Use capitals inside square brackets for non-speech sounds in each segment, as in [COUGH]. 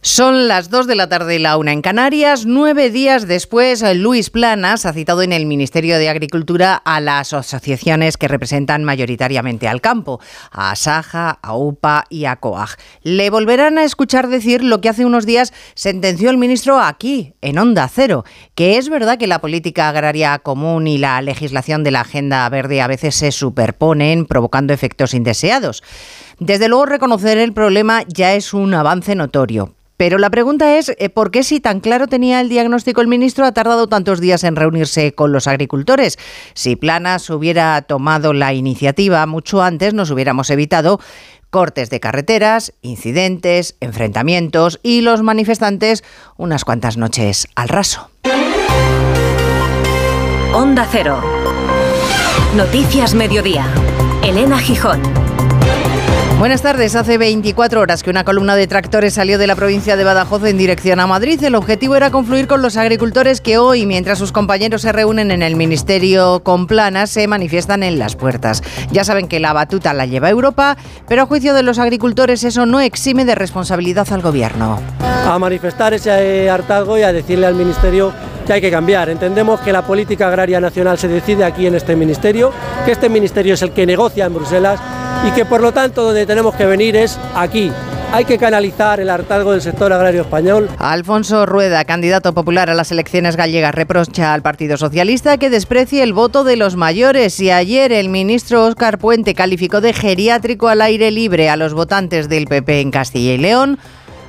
Son las 2 de la tarde y la una en Canarias. Nueve días después, Luis Planas ha citado en el Ministerio de Agricultura a las asociaciones que representan mayoritariamente al campo, a Saja, a UPA y a COAG. Le volverán a escuchar decir lo que hace unos días sentenció el ministro aquí, en Onda Cero, que es verdad que la política agraria común y la legislación de la Agenda Verde a veces se superponen, provocando efectos indeseados. Desde luego, reconocer el problema ya es un avance notorio, pero la pregunta es, eh, ¿por qué si tan claro tenía el diagnóstico el ministro ha tardado tantos días en reunirse con los agricultores? Si Planas hubiera tomado la iniciativa mucho antes, nos hubiéramos evitado cortes de carreteras, incidentes, enfrentamientos y los manifestantes unas cuantas noches al raso. Onda Cero. Noticias Mediodía. Elena Gijón. Buenas tardes. Hace 24 horas que una columna de tractores salió de la provincia de Badajoz en dirección a Madrid. El objetivo era confluir con los agricultores que hoy, mientras sus compañeros se reúnen en el Ministerio con planas, se manifiestan en las puertas. Ya saben que la batuta la lleva Europa, pero a juicio de los agricultores eso no exime de responsabilidad al Gobierno. A manifestar ese hartazgo y a decirle al Ministerio que hay que cambiar. Entendemos que la política agraria nacional se decide aquí en este ministerio, que este ministerio es el que negocia en Bruselas y que por lo tanto donde tenemos que venir es aquí, hay que canalizar el hartazgo del sector agrario español. Alfonso Rueda, candidato popular a las elecciones gallegas, reprocha al Partido Socialista que desprecie el voto de los mayores y ayer el ministro Óscar Puente calificó de geriátrico al aire libre a los votantes del PP en Castilla y León.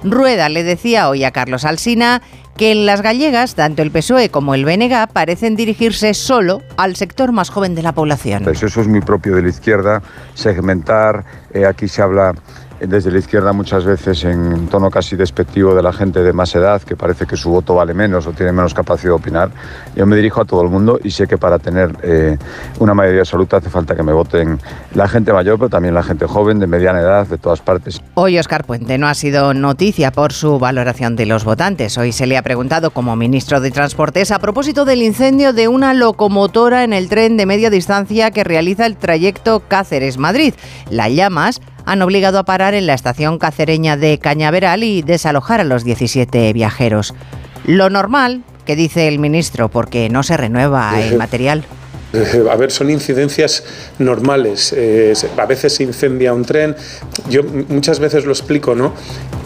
Rueda le decía hoy a Carlos Alsina que en las gallegas, tanto el PSOE como el BNG parecen dirigirse solo al sector más joven de la población. Pues eso es muy propio de la izquierda, segmentar, eh, aquí se habla desde la izquierda muchas veces en tono casi despectivo de la gente de más edad, que parece que su voto vale menos o tiene menos capacidad de opinar. Yo me dirijo a todo el mundo y sé que para tener eh, una mayoría absoluta hace falta que me voten la gente mayor, pero también la gente joven, de mediana edad, de todas partes. Hoy Oscar Puente no ha sido noticia por su valoración de los votantes. Hoy se le ha preguntado como ministro de Transportes a propósito del incendio de una locomotora en el tren de media distancia que realiza el trayecto Cáceres-Madrid. La llamas han obligado a parar en la estación cacereña de Cañaveral y desalojar a los 17 viajeros. Lo normal, que dice el ministro, porque no se renueva el [LAUGHS] material. A ver, son incidencias normales. Eh, a veces se incendia un tren. Yo muchas veces lo explico, ¿no?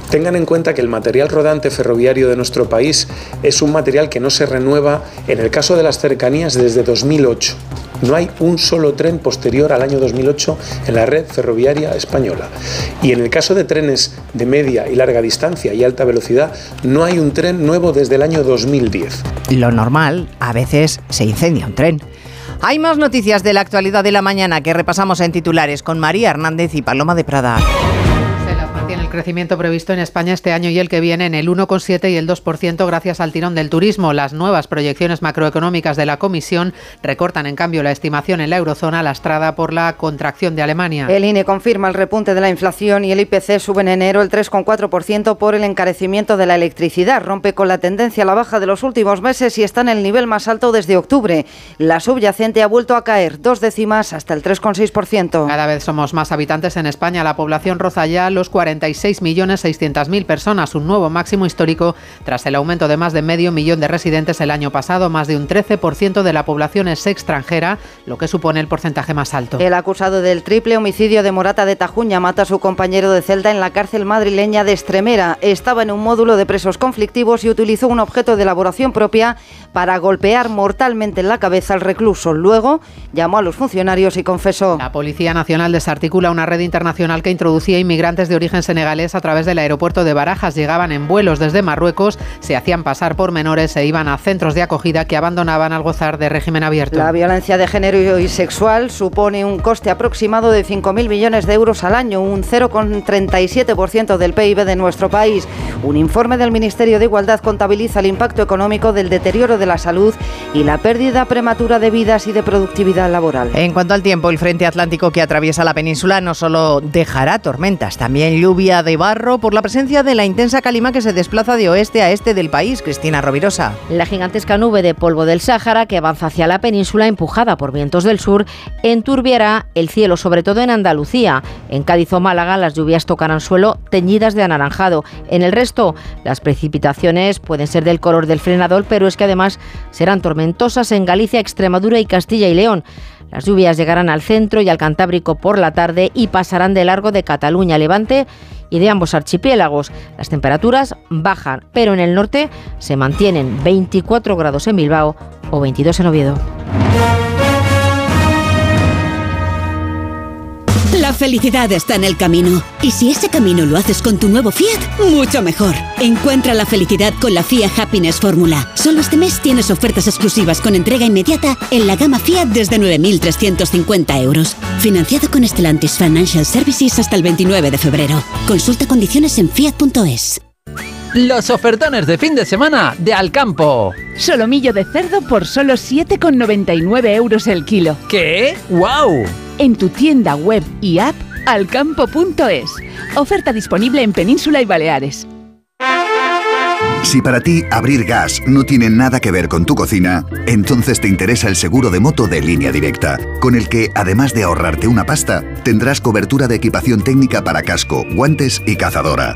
Tengan en cuenta que el material rodante ferroviario de nuestro país es un material que no se renueva, en el caso de las cercanías, desde 2008. No hay un solo tren posterior al año 2008 en la red ferroviaria española. Y en el caso de trenes de media y larga distancia y alta velocidad, no hay un tren nuevo desde el año 2010. Lo normal, a veces se incendia un tren. Hay más noticias de la actualidad de la mañana que repasamos en titulares con María Hernández y Paloma de Prada crecimiento previsto en España este año y el que viene en el 1,7 y el 2% gracias al tirón del turismo. Las nuevas proyecciones macroeconómicas de la Comisión recortan en cambio la estimación en la eurozona lastrada por la contracción de Alemania. El INE confirma el repunte de la inflación y el IPC sube en enero el 3,4% por el encarecimiento de la electricidad. Rompe con la tendencia a la baja de los últimos meses y está en el nivel más alto desde octubre. La subyacente ha vuelto a caer dos décimas hasta el 3,6%. Cada vez somos más habitantes en España. La población roza ya los 40 46.600.000 personas, un nuevo máximo histórico tras el aumento de más de medio millón de residentes el año pasado. Más de un 13% de la población es extranjera, lo que supone el porcentaje más alto. El acusado del triple homicidio de Morata de Tajuña mata a su compañero de celda en la cárcel madrileña de Estremera. Estaba en un módulo de presos conflictivos y utilizó un objeto de elaboración propia para golpear mortalmente en la cabeza al recluso. Luego llamó a los funcionarios y confesó. La Policía Nacional desarticula una red internacional que introducía inmigrantes de origen senegalés a través del aeropuerto de Barajas. Llegaban en vuelos desde Marruecos, se hacían pasar por menores e iban a centros de acogida que abandonaban al gozar de régimen abierto. La violencia de género y sexual supone un coste aproximado de 5.000 millones de euros al año, un 0,37% del PIB de nuestro país. Un informe del Ministerio de Igualdad contabiliza el impacto económico del deterioro de la salud y la pérdida prematura de vidas y de productividad laboral. En cuanto al tiempo, el frente atlántico que atraviesa la península no solo dejará tormentas, también lluvia de barro por la presencia de la intensa calima que se desplaza de oeste a este del país. Cristina Rovirosa. La gigantesca nube de polvo del Sáhara que avanza hacia la península empujada por vientos del sur enturbiará el cielo, sobre todo en Andalucía. En Cádiz o Málaga las lluvias tocarán suelo teñidas de anaranjado. En el resto. Las precipitaciones pueden ser del color del frenador, pero es que además serán tormentosas en Galicia, Extremadura y Castilla y León. Las lluvias llegarán al centro y al Cantábrico por la tarde y pasarán de largo de Cataluña, Levante y de ambos archipiélagos. Las temperaturas bajan, pero en el norte se mantienen 24 grados en Bilbao o 22 en Oviedo. La felicidad está en el camino. Y si ese camino lo haces con tu nuevo Fiat, mucho mejor. Encuentra la felicidad con la Fiat Happiness Fórmula. Solo este mes tienes ofertas exclusivas con entrega inmediata en la gama Fiat desde 9.350 euros. Financiado con Stellantis Financial Services hasta el 29 de febrero. Consulta condiciones en fiat.es. Los ofertones de fin de semana de Alcampo. Solomillo de cerdo por solo 7,99 euros el kilo. ¿Qué? ¡Wow! En tu tienda web y app alcampo.es. Oferta disponible en Península y Baleares. Si para ti abrir gas no tiene nada que ver con tu cocina, entonces te interesa el seguro de moto de línea directa, con el que, además de ahorrarte una pasta, tendrás cobertura de equipación técnica para casco, guantes y cazadora.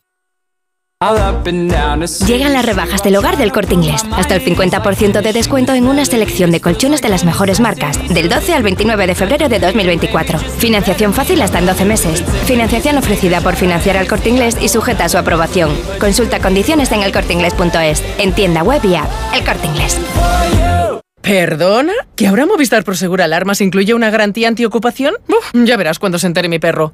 Llegan las rebajas del hogar del corte inglés. Hasta el 50% de descuento en una selección de colchones de las mejores marcas. Del 12 al 29 de febrero de 2024. Financiación fácil hasta en 12 meses. Financiación ofrecida por financiar al corte inglés y sujeta a su aprobación. Consulta condiciones en elcorteinglés.es. En tienda web y app. El corte inglés. ¿Perdona? ¿Que ahora Movistar Prosegur Alarmas incluye una garantía antiocupación? Uf, ya verás cuando se entere mi perro.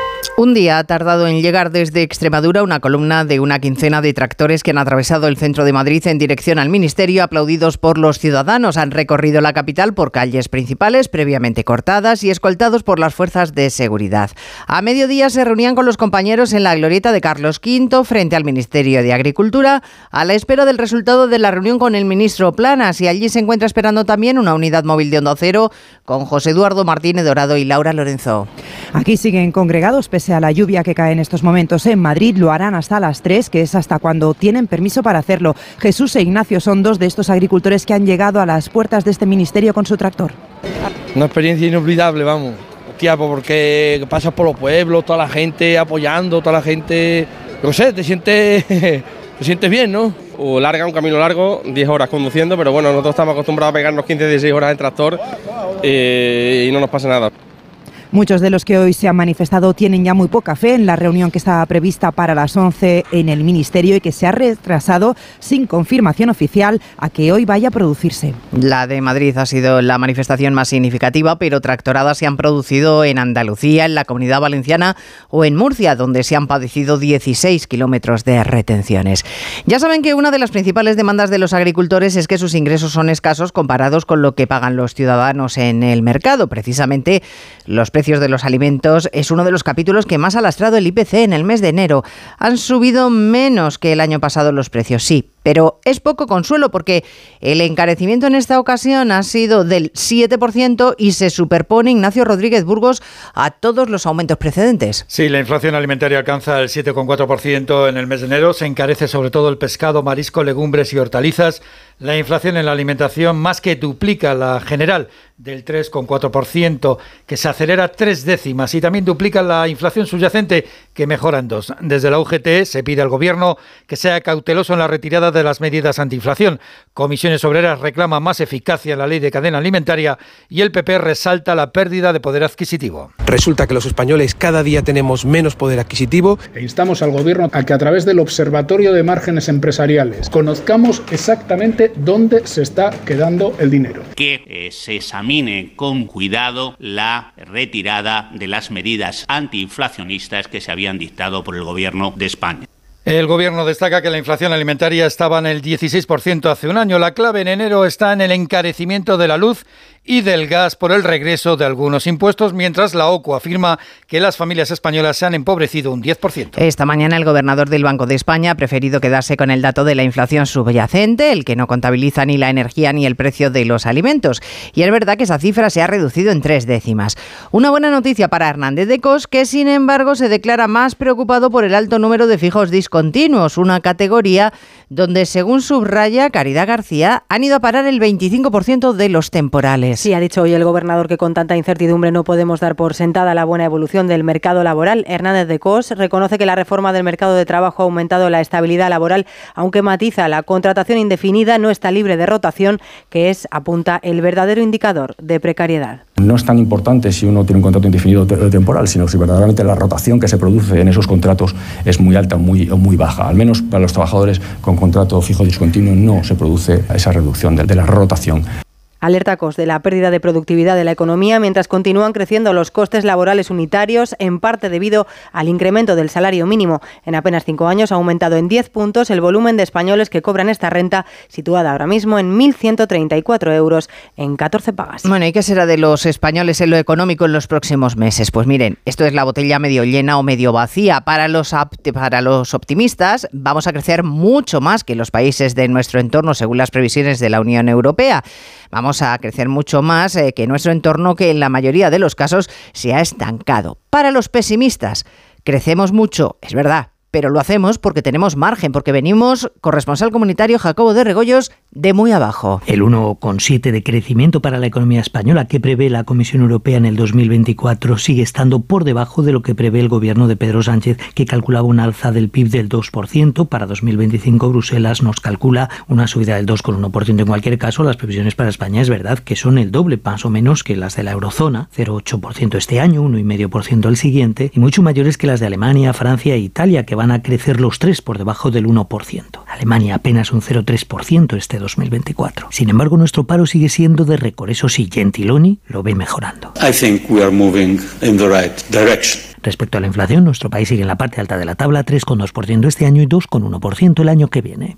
Un día ha tardado en llegar desde Extremadura una columna de una quincena de tractores que han atravesado el centro de Madrid en dirección al Ministerio, aplaudidos por los ciudadanos. Han recorrido la capital por calles principales previamente cortadas y escoltados por las fuerzas de seguridad. A mediodía se reunían con los compañeros en la glorieta de Carlos V frente al Ministerio de Agricultura a la espera del resultado de la reunión con el ministro Planas y allí se encuentra esperando también una unidad móvil de Onda Cero con José Eduardo Martínez Dorado y Laura Lorenzo. Aquí siguen congregados pese a la lluvia que cae en estos momentos en Madrid. Lo harán hasta las 3, que es hasta cuando tienen permiso para hacerlo. Jesús e Ignacio son dos de estos agricultores que han llegado a las puertas de este ministerio con su tractor. Una experiencia inolvidable, vamos. Hostia, pues porque pasas por los pueblos, toda la gente apoyando, toda la gente... No sé, te sientes, [LAUGHS] te sientes bien, ¿no? O larga, un camino largo, 10 horas conduciendo, pero bueno, nosotros estamos acostumbrados a pegarnos 15, 16 horas en tractor eh, y no nos pasa nada. Muchos de los que hoy se han manifestado tienen ya muy poca fe en la reunión que estaba prevista para las 11 en el Ministerio y que se ha retrasado sin confirmación oficial a que hoy vaya a producirse. La de Madrid ha sido la manifestación más significativa, pero tractoradas se han producido en Andalucía, en la Comunidad Valenciana o en Murcia, donde se han padecido 16 kilómetros de retenciones. Ya saben que una de las principales demandas de los agricultores es que sus ingresos son escasos comparados con lo que pagan los ciudadanos en el mercado. Precisamente los precios precios de los alimentos es uno de los capítulos que más ha lastrado el IPC en el mes de enero. Han subido menos que el año pasado los precios, sí, pero es poco consuelo porque el encarecimiento en esta ocasión ha sido del 7% y se superpone Ignacio Rodríguez Burgos a todos los aumentos precedentes. Sí, la inflación alimentaria alcanza el 7,4% en el mes de enero. Se encarece sobre todo el pescado, marisco, legumbres y hortalizas. La inflación en la alimentación más que duplica la general del 3,4%, que se acelera tres décimas, y también duplica la inflación subyacente, que mejora en dos. Desde la UGT se pide al Gobierno que sea cauteloso en la retirada de las medidas antiinflación. Comisiones Obreras reclama más eficacia en la ley de cadena alimentaria y el PP resalta la pérdida de poder adquisitivo. Resulta que los españoles cada día tenemos menos poder adquisitivo. E instamos al Gobierno a que a través del Observatorio de Márgenes Empresariales conozcamos exactamente dónde se está quedando el dinero. Que eh, se examine con cuidado la retirada de las medidas antiinflacionistas que se habían dictado por el Gobierno de España. El gobierno destaca que la inflación alimentaria estaba en el 16% hace un año. La clave en enero está en el encarecimiento de la luz y del gas por el regreso de algunos impuestos, mientras la OCU afirma que las familias españolas se han empobrecido un 10%. Esta mañana el gobernador del Banco de España ha preferido quedarse con el dato de la inflación subyacente, el que no contabiliza ni la energía ni el precio de los alimentos. Y es verdad que esa cifra se ha reducido en tres décimas. Una buena noticia para Hernández de Cos, que sin embargo se declara más preocupado por el alto número de fijos discontinuos, una categoría donde, según subraya Caridad García, han ido a parar el 25% de los temporales. Sí, ha dicho hoy el gobernador que con tanta incertidumbre no podemos dar por sentada la buena evolución del mercado laboral. Hernández de Cos reconoce que la reforma del mercado de trabajo ha aumentado la estabilidad laboral, aunque matiza la contratación indefinida no está libre de rotación, que es, apunta, el verdadero indicador de precariedad. No es tan importante si uno tiene un contrato indefinido o temporal, sino si verdaderamente la rotación que se produce en esos contratos es muy alta o muy, muy baja. Al menos para los trabajadores con contrato fijo discontinuo no se produce esa reducción de la rotación. Alerta COS de la pérdida de productividad de la economía mientras continúan creciendo los costes laborales unitarios, en parte debido al incremento del salario mínimo. En apenas cinco años ha aumentado en 10 puntos el volumen de españoles que cobran esta renta, situada ahora mismo en 1.134 euros en 14 pagas. Bueno, ¿y qué será de los españoles en lo económico en los próximos meses? Pues miren, esto es la botella medio llena o medio vacía. Para los, para los optimistas, vamos a crecer mucho más que los países de nuestro entorno, según las previsiones de la Unión Europea vamos a crecer mucho más eh, que nuestro entorno que en la mayoría de los casos se ha estancado. Para los pesimistas, crecemos mucho, es verdad, pero lo hacemos porque tenemos margen, porque venimos, corresponsal comunitario Jacobo de Regoyos, de muy abajo. El 1,7 de crecimiento para la economía española que prevé la Comisión Europea en el 2024 sigue estando por debajo de lo que prevé el gobierno de Pedro Sánchez, que calculaba una alza del PIB del 2%. Para 2025 Bruselas nos calcula una subida del 2,1%. En cualquier caso, las previsiones para España es verdad que son el doble, más o menos, que las de la eurozona, 0,8% este año, 1,5% el siguiente, y mucho mayores que las de Alemania, Francia e Italia, que van a crecer los tres por debajo del 1%. Alemania apenas un 0,3% este 2024. Sin embargo, nuestro paro sigue siendo de récord. Eso sí, Gentiloni lo ve mejorando. Respecto a la inflación, nuestro país sigue en la parte alta de la tabla, 3,2% este año y 2,1% el año que viene.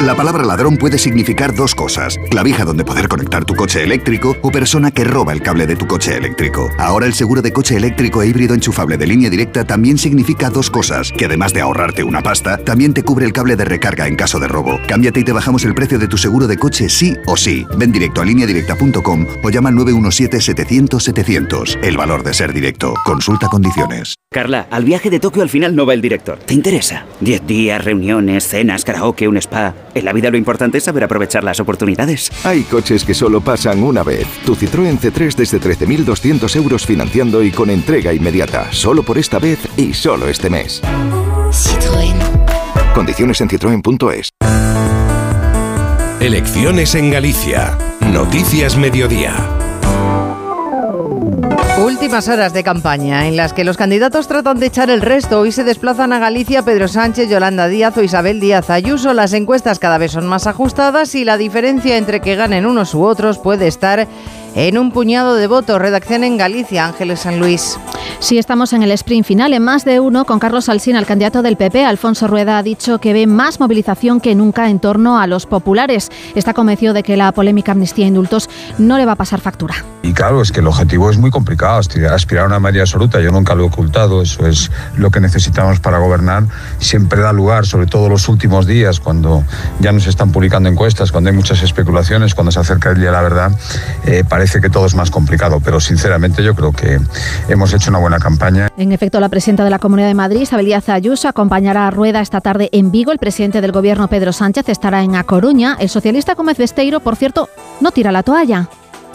La palabra ladrón puede significar dos cosas. Clavija donde poder conectar tu coche eléctrico o persona que roba el cable de tu coche eléctrico. Ahora el seguro de coche eléctrico e híbrido enchufable de línea directa también significa dos cosas. Que además de ahorrarte una pasta, también te cubre el cable de recarga en caso de robo. Cámbiate y te bajamos el precio de tu seguro de coche sí o sí. Ven directo a lineadirecta.com o llama al 917-700-700. El valor de ser directo. Consulta condiciones. Carla, al viaje de Tokio al final no va el director. ¿Te interesa? Diez días, reuniones, cenas, karaoke, un spa. En la vida lo importante es saber aprovechar las oportunidades. Hay coches que solo pasan una vez. Tu Citroën C3 desde 13.200 euros financiando y con entrega inmediata. Solo por esta vez y solo este mes. Citroën. Condiciones en citroen.es. Elecciones en Galicia. Noticias Mediodía. Últimas horas de campaña en las que los candidatos tratan de echar el resto. Hoy se desplazan a Galicia Pedro Sánchez, Yolanda Díaz o Isabel Díaz Ayuso. Las encuestas cada vez son más ajustadas y la diferencia entre que ganen unos u otros puede estar en un puñado de votos. Redacción en Galicia, Ángeles San Luis. Sí, estamos en el sprint final, en más de uno, con Carlos Alsina, el candidato del PP. Alfonso Rueda ha dicho que ve más movilización que nunca en torno a los populares. Está convencido de que la polémica amnistía e indultos no le va a pasar factura. Y claro, es que el objetivo es muy complicado, aspirar a una mayoría absoluta, yo nunca lo he ocultado, eso es lo que necesitamos para gobernar. Siempre da lugar, sobre todo los últimos días, cuando ya no se están publicando encuestas, cuando hay muchas especulaciones, cuando se acerca el día de la verdad, eh, parece que todo es más complicado, pero sinceramente yo creo que hemos hecho una buena campaña. En efecto, la presidenta de la Comunidad de Madrid, Isabel Díaz Ayuso, acompañará a Rueda esta tarde en Vigo. El presidente del Gobierno, Pedro Sánchez, estará en A Coruña. El socialista Gómez Besteiro, por cierto, no tira la toalla.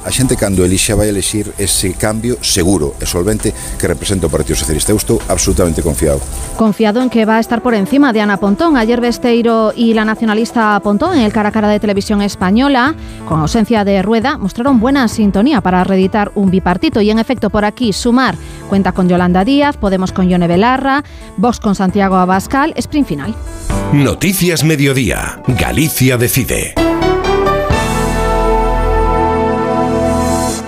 A xente cando elixa vai elexir ese cambio seguro e solvente que representa o Partido Socialista. Eu estou absolutamente confiado. Confiado en que va a estar por encima de Ana Pontón. Ayer Besteiro y la nacionalista Pontón en el cara a cara de televisión española, con ausencia de rueda, mostraron buena sintonía para reeditar un bipartito. Y en efecto, por aquí, Sumar cuenta con Yolanda Díaz, Podemos con Yone Belarra, Vox con Santiago Abascal, sprint final. Noticias Mediodía. Galicia decide.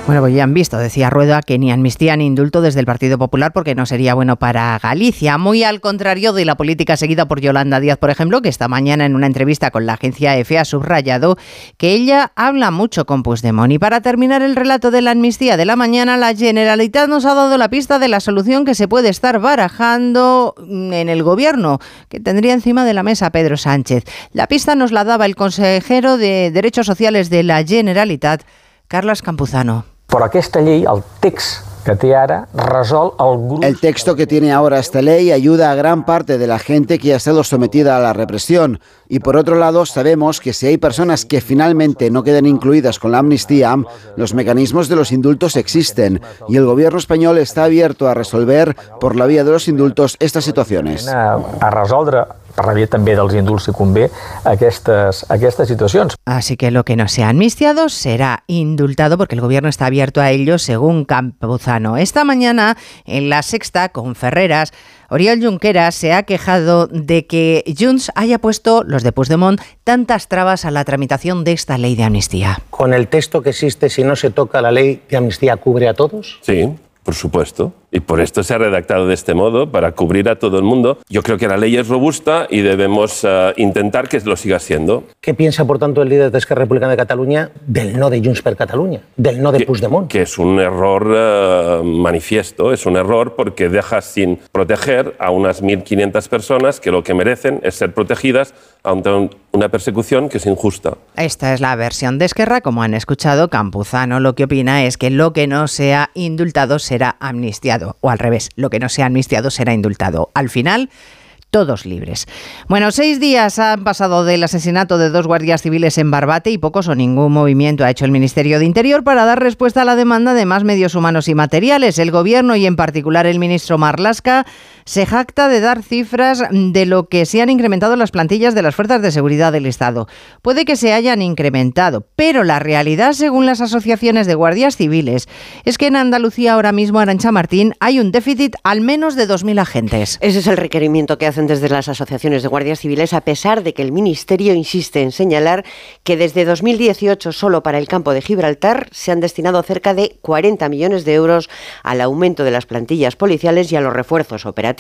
Bueno, pues ya han visto, decía Rueda, que ni amnistía ni indulto desde el Partido Popular porque no sería bueno para Galicia. Muy al contrario de la política seguida por Yolanda Díaz, por ejemplo, que esta mañana en una entrevista con la agencia EFE ha subrayado que ella habla mucho con Puigdemont. Y para terminar el relato de la amnistía de la mañana, la Generalitat nos ha dado la pista de la solución que se puede estar barajando en el gobierno, que tendría encima de la mesa Pedro Sánchez. La pista nos la daba el consejero de Derechos Sociales de la Generalitat, Carlos Campuzano. Però aquesta llei, el text que té ara, resol el. El texto que tiene ahora esta ley ayuda a gran parte de la gente que ha estado sometida a la represión. Y por otro lado, sabemos que si hay personas que finalmente no quedan incluidas con la amnistía, los mecanismos de los indultos existen y el gobierno español está abierto a resolver por la vía de los indultos estas situaciones. A, a resoldre per la via també dels indults si convé aquestes, aquestes situacions. Así que lo que no sea amnistiado será indultado porque el gobierno está abierto a ello según Campuzano. Esta mañana en la sexta con Ferreras Oriol Junqueras se ha quejado de que Junts haya puesto, los de Puigdemont, tantas trabas a la tramitación de esta ley de amnistía. Con el texto que existe, si no se toca la ley de amnistía, ¿cubre a todos? Sí, por supuesto. Y por esto se ha redactado de este modo, para cubrir a todo el mundo. Yo creo que la ley es robusta y debemos uh, intentar que lo siga siendo. ¿Qué piensa, por tanto, el líder de Esquerra Republicana de Cataluña del no de Junts per Cataluña, del no de que, Puigdemont? Que es un error uh, manifiesto, es un error porque deja sin proteger a unas 1.500 personas que lo que merecen es ser protegidas ante un, una persecución que es injusta. Esta es la versión de Esquerra, como han escuchado, Campuzano lo que opina es que lo que no sea indultado será amnistiado o al revés, lo que no sea amnistiado será indultado. Al final, todos libres. Bueno, seis días han pasado del asesinato de dos guardias civiles en Barbate y pocos o ningún movimiento ha hecho el Ministerio de Interior para dar respuesta a la demanda de más medios humanos y materiales. El Gobierno y en particular el ministro Marlasca se jacta de dar cifras de lo que se han incrementado las plantillas de las fuerzas de seguridad del Estado. Puede que se hayan incrementado, pero la realidad, según las asociaciones de guardias civiles, es que en Andalucía ahora mismo, Arancha Martín, hay un déficit al menos de 2.000 agentes. Ese es el requerimiento que hacen desde las asociaciones de guardias civiles, a pesar de que el Ministerio insiste en señalar que desde 2018 solo para el campo de Gibraltar se han destinado cerca de 40 millones de euros al aumento de las plantillas policiales y a los refuerzos operativos.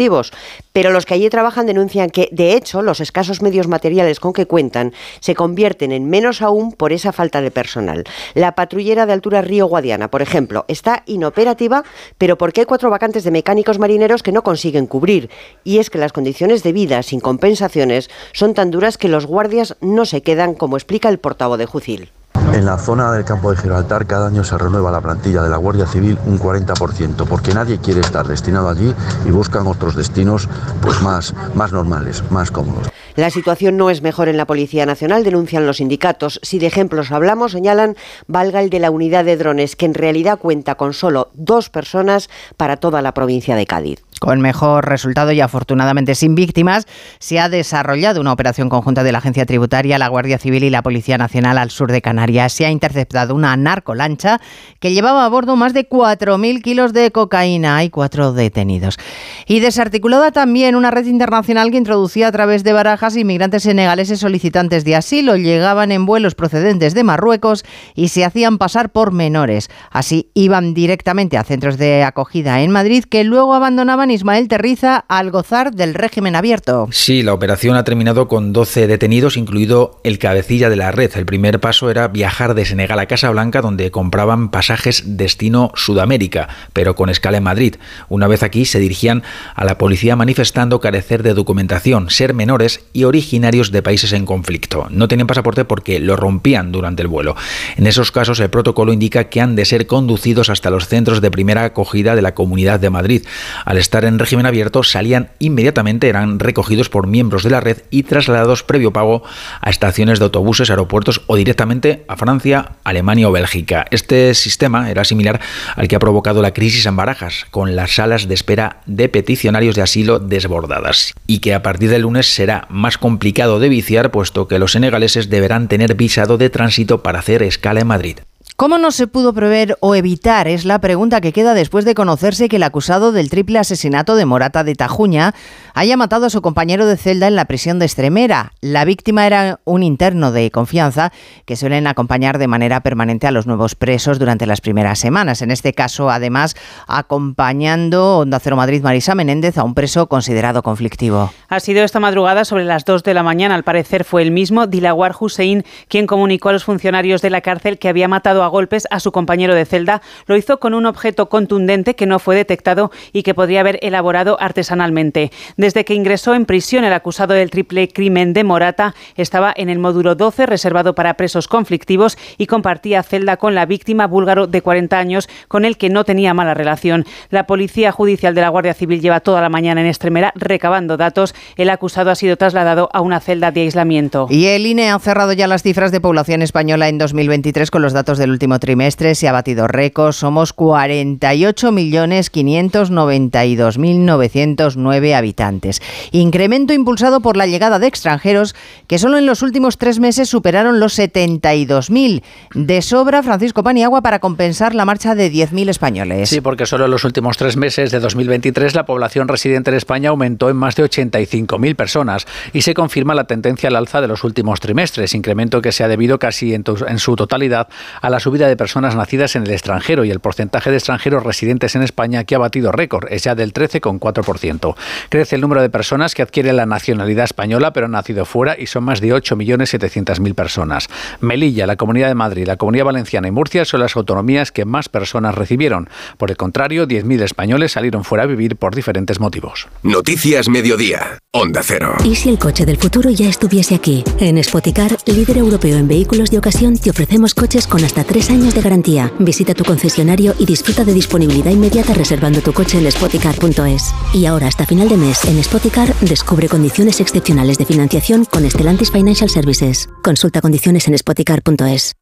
Pero los que allí trabajan denuncian que, de hecho, los escasos medios materiales con que cuentan se convierten en menos aún por esa falta de personal. La patrullera de altura Río Guadiana, por ejemplo, está inoperativa, pero porque hay cuatro vacantes de mecánicos marineros que no consiguen cubrir. Y es que las condiciones de vida sin compensaciones son tan duras que los guardias no se quedan, como explica el portavoz de Jucil. En la zona del campo de Gibraltar cada año se renueva la plantilla de la Guardia Civil un 40%, porque nadie quiere estar destinado allí y buscan otros destinos pues más, más normales, más cómodos. La situación no es mejor en la Policía Nacional, denuncian los sindicatos. Si de ejemplos hablamos, señalan, valga el de la unidad de drones, que en realidad cuenta con solo dos personas para toda la provincia de Cádiz. Con mejor resultado y afortunadamente sin víctimas, se ha desarrollado una operación conjunta de la Agencia Tributaria, la Guardia Civil y la Policía Nacional al sur de Canarias. Se ha interceptado una narcolancha que llevaba a bordo más de 4.000 kilos de cocaína. Hay cuatro detenidos. Y desarticulada también una red internacional que introducía a través de barajas inmigrantes senegaleses solicitantes de asilo. Llegaban en vuelos procedentes de Marruecos y se hacían pasar por menores. Así iban directamente a centros de acogida en Madrid que luego abandonaban Ismael Terriza al gozar del régimen abierto. Sí, la operación ha terminado con 12 detenidos, incluido el cabecilla de la red. El primer paso era viajar de Senegal a Casablanca, donde compraban pasajes destino Sudamérica, pero con escala en Madrid. Una vez aquí se dirigían a la policía manifestando carecer de documentación, ser menores y originarios de países en conflicto. No tenían pasaporte porque lo rompían durante el vuelo. En esos casos el protocolo indica que han de ser conducidos hasta los centros de primera acogida de la Comunidad de Madrid. Al estar en régimen abierto salían inmediatamente, eran recogidos por miembros de la red y trasladados previo pago a estaciones de autobuses, aeropuertos o directamente a Francia, Alemania o Bélgica. Este sistema era similar al que ha provocado la crisis en Barajas, con las salas de espera de peticionarios de asilo desbordadas, y que a partir del lunes será más complicado de viciar, puesto que los senegaleses deberán tener visado de tránsito para hacer escala en Madrid. ¿Cómo no se pudo prever o evitar? Es la pregunta que queda después de conocerse que el acusado del triple asesinato de Morata de Tajuña haya matado a su compañero de celda en la prisión de Estremera. La víctima era un interno de confianza que suelen acompañar de manera permanente a los nuevos presos durante las primeras semanas. En este caso, además, acompañando Onda Cero Madrid Marisa Menéndez a un preso considerado conflictivo. Ha sido esta madrugada sobre las 2 de la mañana. Al parecer fue el mismo Dilawar Hussein quien comunicó a los funcionarios de la cárcel que había matado a golpes a su compañero de celda. Lo hizo con un objeto contundente que no fue detectado y que podría haber elaborado artesanalmente. Desde que ingresó en prisión el acusado del triple crimen de Morata estaba en el módulo 12 reservado para presos conflictivos y compartía celda con la víctima búlgaro de 40 años con el que no tenía mala relación. La Policía Judicial de la Guardia Civil lleva toda la mañana en Extremera recabando datos. El acusado ha sido trasladado a una celda de aislamiento. Y el INE ha cerrado ya las cifras de población española en 2023 con los datos del último trimestre se ha batido récord. Somos 48.592.909 habitantes. Incremento impulsado por la llegada de extranjeros que solo en los últimos tres meses superaron los 72.000. De sobra, Francisco Paniagua, para compensar la marcha de 10.000 españoles. Sí, porque solo en los últimos tres meses de 2023 la población residente en España aumentó en más de 85.000 personas y se confirma la tendencia al alza de los últimos trimestres, incremento que se ha debido casi en, en su totalidad a la subida de personas nacidas en el extranjero y el porcentaje de extranjeros residentes en España que ha batido récord, es ya del 13,4%. Crece el número de personas que adquieren la nacionalidad española pero han nacido fuera y son más de 8.700.000 personas. Melilla, la Comunidad de Madrid, la Comunidad Valenciana y Murcia son las autonomías que más personas recibieron. Por el contrario, 10.000 españoles salieron fuera a vivir por diferentes motivos. Noticias Mediodía, Onda Cero. ¿Y si el coche del futuro ya estuviese aquí? En Spoticar, líder europeo en vehículos de ocasión, te ofrecemos coches con hasta tres años de garantía. Visita tu concesionario y disfruta de disponibilidad inmediata reservando tu coche en spoticar.es. Y ahora, hasta final de mes, en Spoticar, descubre condiciones excepcionales de financiación con Stellantis Financial Services. Consulta condiciones en spoticar.es.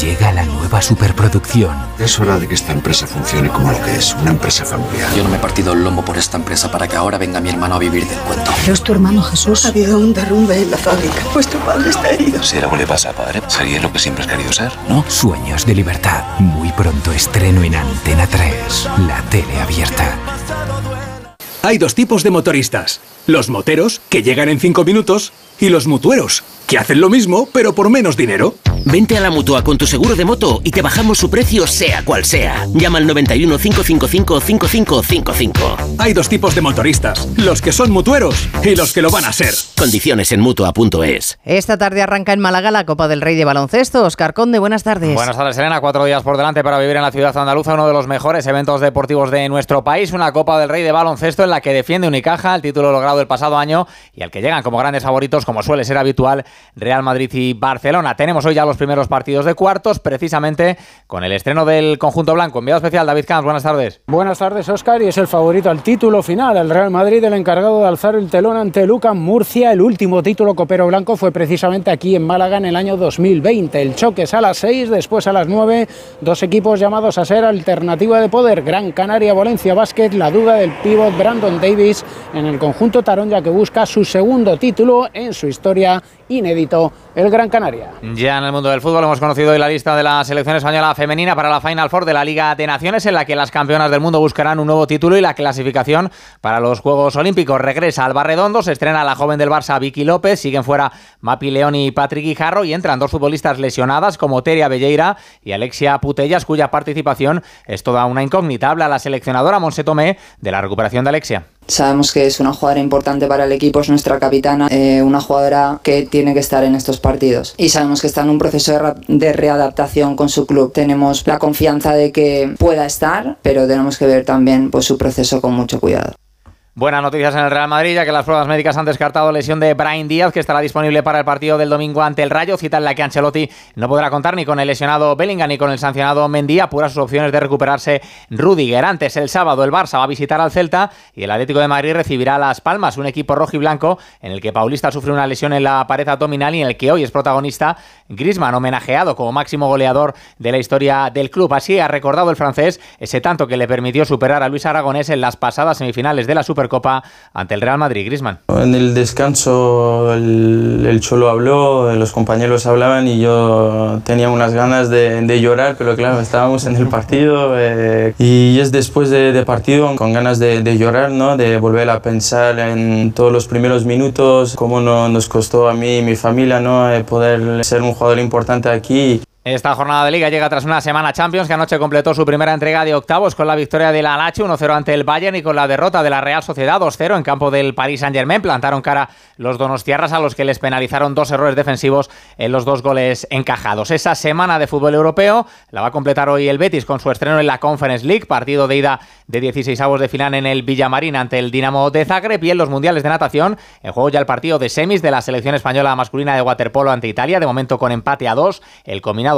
Llega la nueva superproducción. Es hora de que esta empresa funcione como lo que es, una empresa familiar. Yo no me he partido el lomo por esta empresa para que ahora venga mi hermano a vivir del cuento. Pero es tu hermano Jesús. Ha habido un derrumbe en la fábrica. Pues tu padre está herido. Si algo le pasa a padre, sería lo que siempre has querido ser, ¿no? Sueños de libertad. Muy pronto estreno en Antena 3. La tele abierta. Hay dos tipos de motoristas. Los moteros, que llegan en cinco minutos, y los mutueros, que hacen lo mismo, pero por menos dinero. Vente a la mutua con tu seguro de moto y te bajamos su precio, sea cual sea. Llama al 91 555 5555. Hay dos tipos de motoristas: los que son mutueros y los que lo van a ser. Condiciones en mutua.es. Esta tarde arranca en Málaga la Copa del Rey de Baloncesto. Oscar Conde, buenas tardes. Buenas tardes, Elena. Cuatro días por delante para vivir en la ciudad andaluza, uno de los mejores eventos deportivos de nuestro país. Una Copa del Rey de Baloncesto en la que defiende Unicaja el título logrado el pasado año y al que llegan como grandes favoritos, como suele ser habitual, Real Madrid y Barcelona. Tenemos hoy ya los primeros partidos de cuartos, precisamente con el estreno del conjunto blanco. Enviado especial, David Camps, buenas tardes. Buenas tardes, Oscar, y es el favorito al título final. El Real Madrid, el encargado de alzar el telón ante Luca Murcia. El último título copero blanco fue precisamente aquí en Málaga en el año 2020. El choque es a las 6, después a las 9. Dos equipos llamados a ser alternativa de poder. Gran Canaria, Valencia Basket, la duda del pívot Brandon Davis en el conjunto Taronja que busca su segundo título en su historia inédito el Gran Canaria. Ya en el mundo del fútbol hemos conocido hoy la lista de la selección española femenina para la Final Four de la Liga de Naciones, en la que las campeonas del mundo buscarán un nuevo título y la clasificación para los Juegos Olímpicos. Regresa al Barredondo, se estrena la joven del Barça Vicky López, siguen fuera Mapi León y Patrick Guijarro y entran dos futbolistas lesionadas como Teria Belleira y Alexia Putellas, cuya participación es toda una incógnita. Habla la seleccionadora Monse Tomé de la recuperación de Alexia. Sabemos que es una jugadora importante para el equipo, es nuestra capitana, eh, una jugadora que tiene que estar en estos partidos. Y sabemos que está en un proceso de, de, readaptación con su club. Tenemos la confianza de que pueda estar, pero tenemos que ver también pues, su proceso con mucho cuidado. Buenas noticias en el Real Madrid, ya que las pruebas médicas han descartado lesión de Brian Díaz, que estará disponible para el partido del domingo ante el Rayo, cita en la que Ancelotti no podrá contar ni con el lesionado Bellingham ni con el sancionado Mendy, apura sus opciones de recuperarse Rudiger. Antes, el sábado, el Barça va a visitar al Celta y el Atlético de Madrid recibirá Las Palmas, un equipo rojo y blanco en el que Paulista sufre una lesión en la pared abdominal y en el que hoy es protagonista Griezmann, homenajeado como máximo goleador de la historia del club. Así ha recordado el francés ese tanto que le permitió superar a Luis Aragonés en las pasadas semifinales de la Supercopa Copa ante el Real Madrid, Grisman. En el descanso el, el, Cholo habló, los compañeros hablaban y yo tenía unas ganas de, de llorar, pero claro, estábamos en el partido eh, y es después de, de, partido con ganas de, de, llorar, ¿no? de volver a pensar en todos los primeros minutos, cómo no, nos costó a mí y mi familia ¿no? Eh, poder ser un jugador importante aquí. Esta jornada de liga llega tras una semana Champions que anoche completó su primera entrega de octavos con la victoria de la Alache 1-0 ante el Bayern y con la derrota de la Real Sociedad 2-0 en campo del Paris Saint-Germain. Plantaron cara los donostiarras a los que les penalizaron dos errores defensivos en los dos goles encajados. Esa semana de fútbol europeo la va a completar hoy el Betis con su estreno en la Conference League, partido de ida de 16 avos de final en el Villamarín ante el Dinamo de Zagreb y en los mundiales de natación. En juego ya el partido de semis de la selección española masculina de waterpolo ante Italia, de momento con empate a dos. El combinado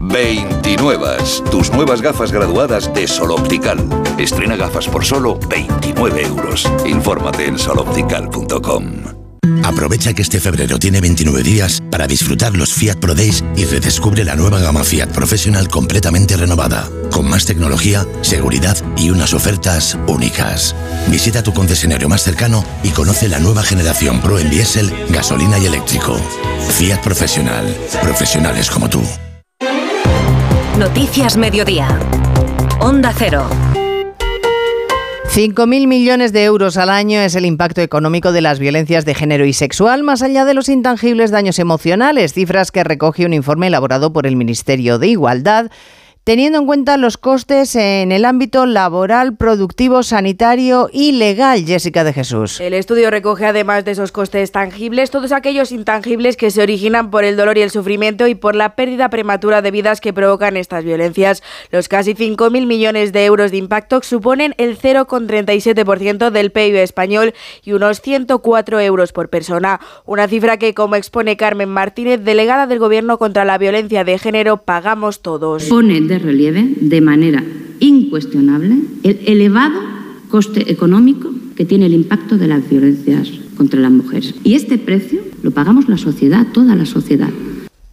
29. Tus nuevas gafas graduadas de Sol Optical. Estrena gafas por solo 29 euros. Infórmate en soloptical.com. Aprovecha que este febrero tiene 29 días para disfrutar los Fiat Pro Days y redescubre la nueva gama Fiat Professional completamente renovada, con más tecnología, seguridad y unas ofertas únicas. Visita tu concesionario más cercano y conoce la nueva generación Pro en diésel, gasolina y eléctrico. Fiat Professional. Profesionales como tú. Noticias Mediodía. Onda Cero. 5.000 millones de euros al año es el impacto económico de las violencias de género y sexual, más allá de los intangibles daños emocionales, cifras que recoge un informe elaborado por el Ministerio de Igualdad teniendo en cuenta los costes en el ámbito laboral, productivo, sanitario y legal, Jessica de Jesús. El estudio recoge además de esos costes tangibles todos aquellos intangibles que se originan por el dolor y el sufrimiento y por la pérdida prematura de vidas que provocan estas violencias. Los casi 5.000 millones de euros de impacto suponen el 0,37% del PIB español y unos 104 euros por persona, una cifra que, como expone Carmen Martínez, delegada del Gobierno contra la violencia de género, pagamos todos de relieve de manera incuestionable el elevado coste económico que tiene el impacto de las violencias contra las mujeres. Y este precio lo pagamos la sociedad, toda la sociedad.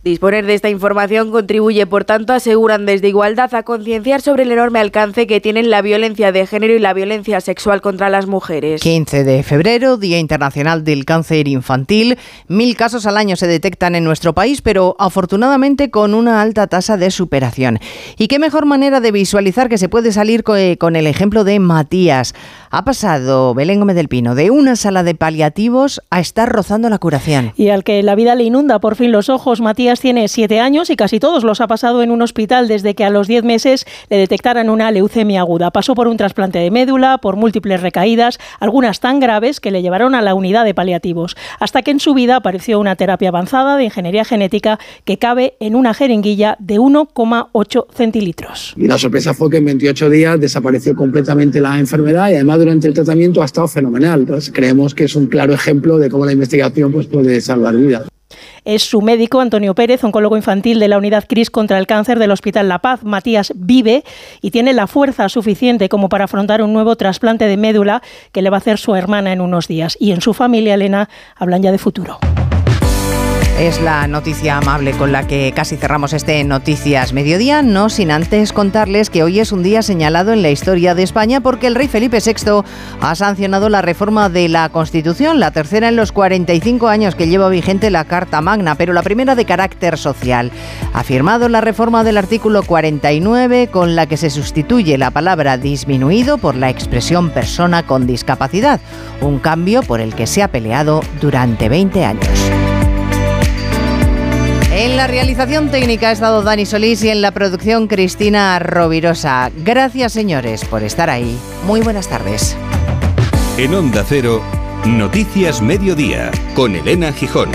Disponer de esta información contribuye, por tanto, aseguran desde Igualdad a concienciar sobre el enorme alcance que tienen la violencia de género y la violencia sexual contra las mujeres. 15 de febrero, Día Internacional del Cáncer Infantil. Mil casos al año se detectan en nuestro país, pero afortunadamente con una alta tasa de superación. Y qué mejor manera de visualizar que se puede salir con el ejemplo de Matías. Ha pasado Belén Gómez del Pino de una sala de paliativos a estar rozando la curación. Y al que la vida le inunda por fin los ojos, Matías tiene siete años y casi todos los ha pasado en un hospital desde que a los diez meses le detectaran una leucemia aguda. Pasó por un trasplante de médula, por múltiples recaídas, algunas tan graves que le llevaron a la unidad de paliativos, hasta que en su vida apareció una terapia avanzada de ingeniería genética que cabe en una jeringuilla de 1,8 centilitros. Y la sorpresa fue que en 28 días desapareció completamente la enfermedad y además durante el tratamiento ha estado fenomenal. Entonces creemos que es un claro ejemplo de cómo la investigación pues, puede salvar vidas. Es su médico, Antonio Pérez, oncólogo infantil de la unidad CRIS contra el cáncer del Hospital La Paz. Matías vive y tiene la fuerza suficiente como para afrontar un nuevo trasplante de médula que le va a hacer su hermana en unos días. Y en su familia, Elena, hablan ya de futuro. Es la noticia amable con la que casi cerramos este Noticias Mediodía, no sin antes contarles que hoy es un día señalado en la historia de España porque el rey Felipe VI ha sancionado la reforma de la Constitución, la tercera en los 45 años que lleva vigente la Carta Magna, pero la primera de carácter social. Ha firmado la reforma del artículo 49 con la que se sustituye la palabra disminuido por la expresión persona con discapacidad, un cambio por el que se ha peleado durante 20 años. En la realización técnica ha estado Dani Solís y en la producción Cristina Rovirosa. Gracias señores por estar ahí. Muy buenas tardes. En Onda Cero, Noticias Mediodía, con Elena Gijón.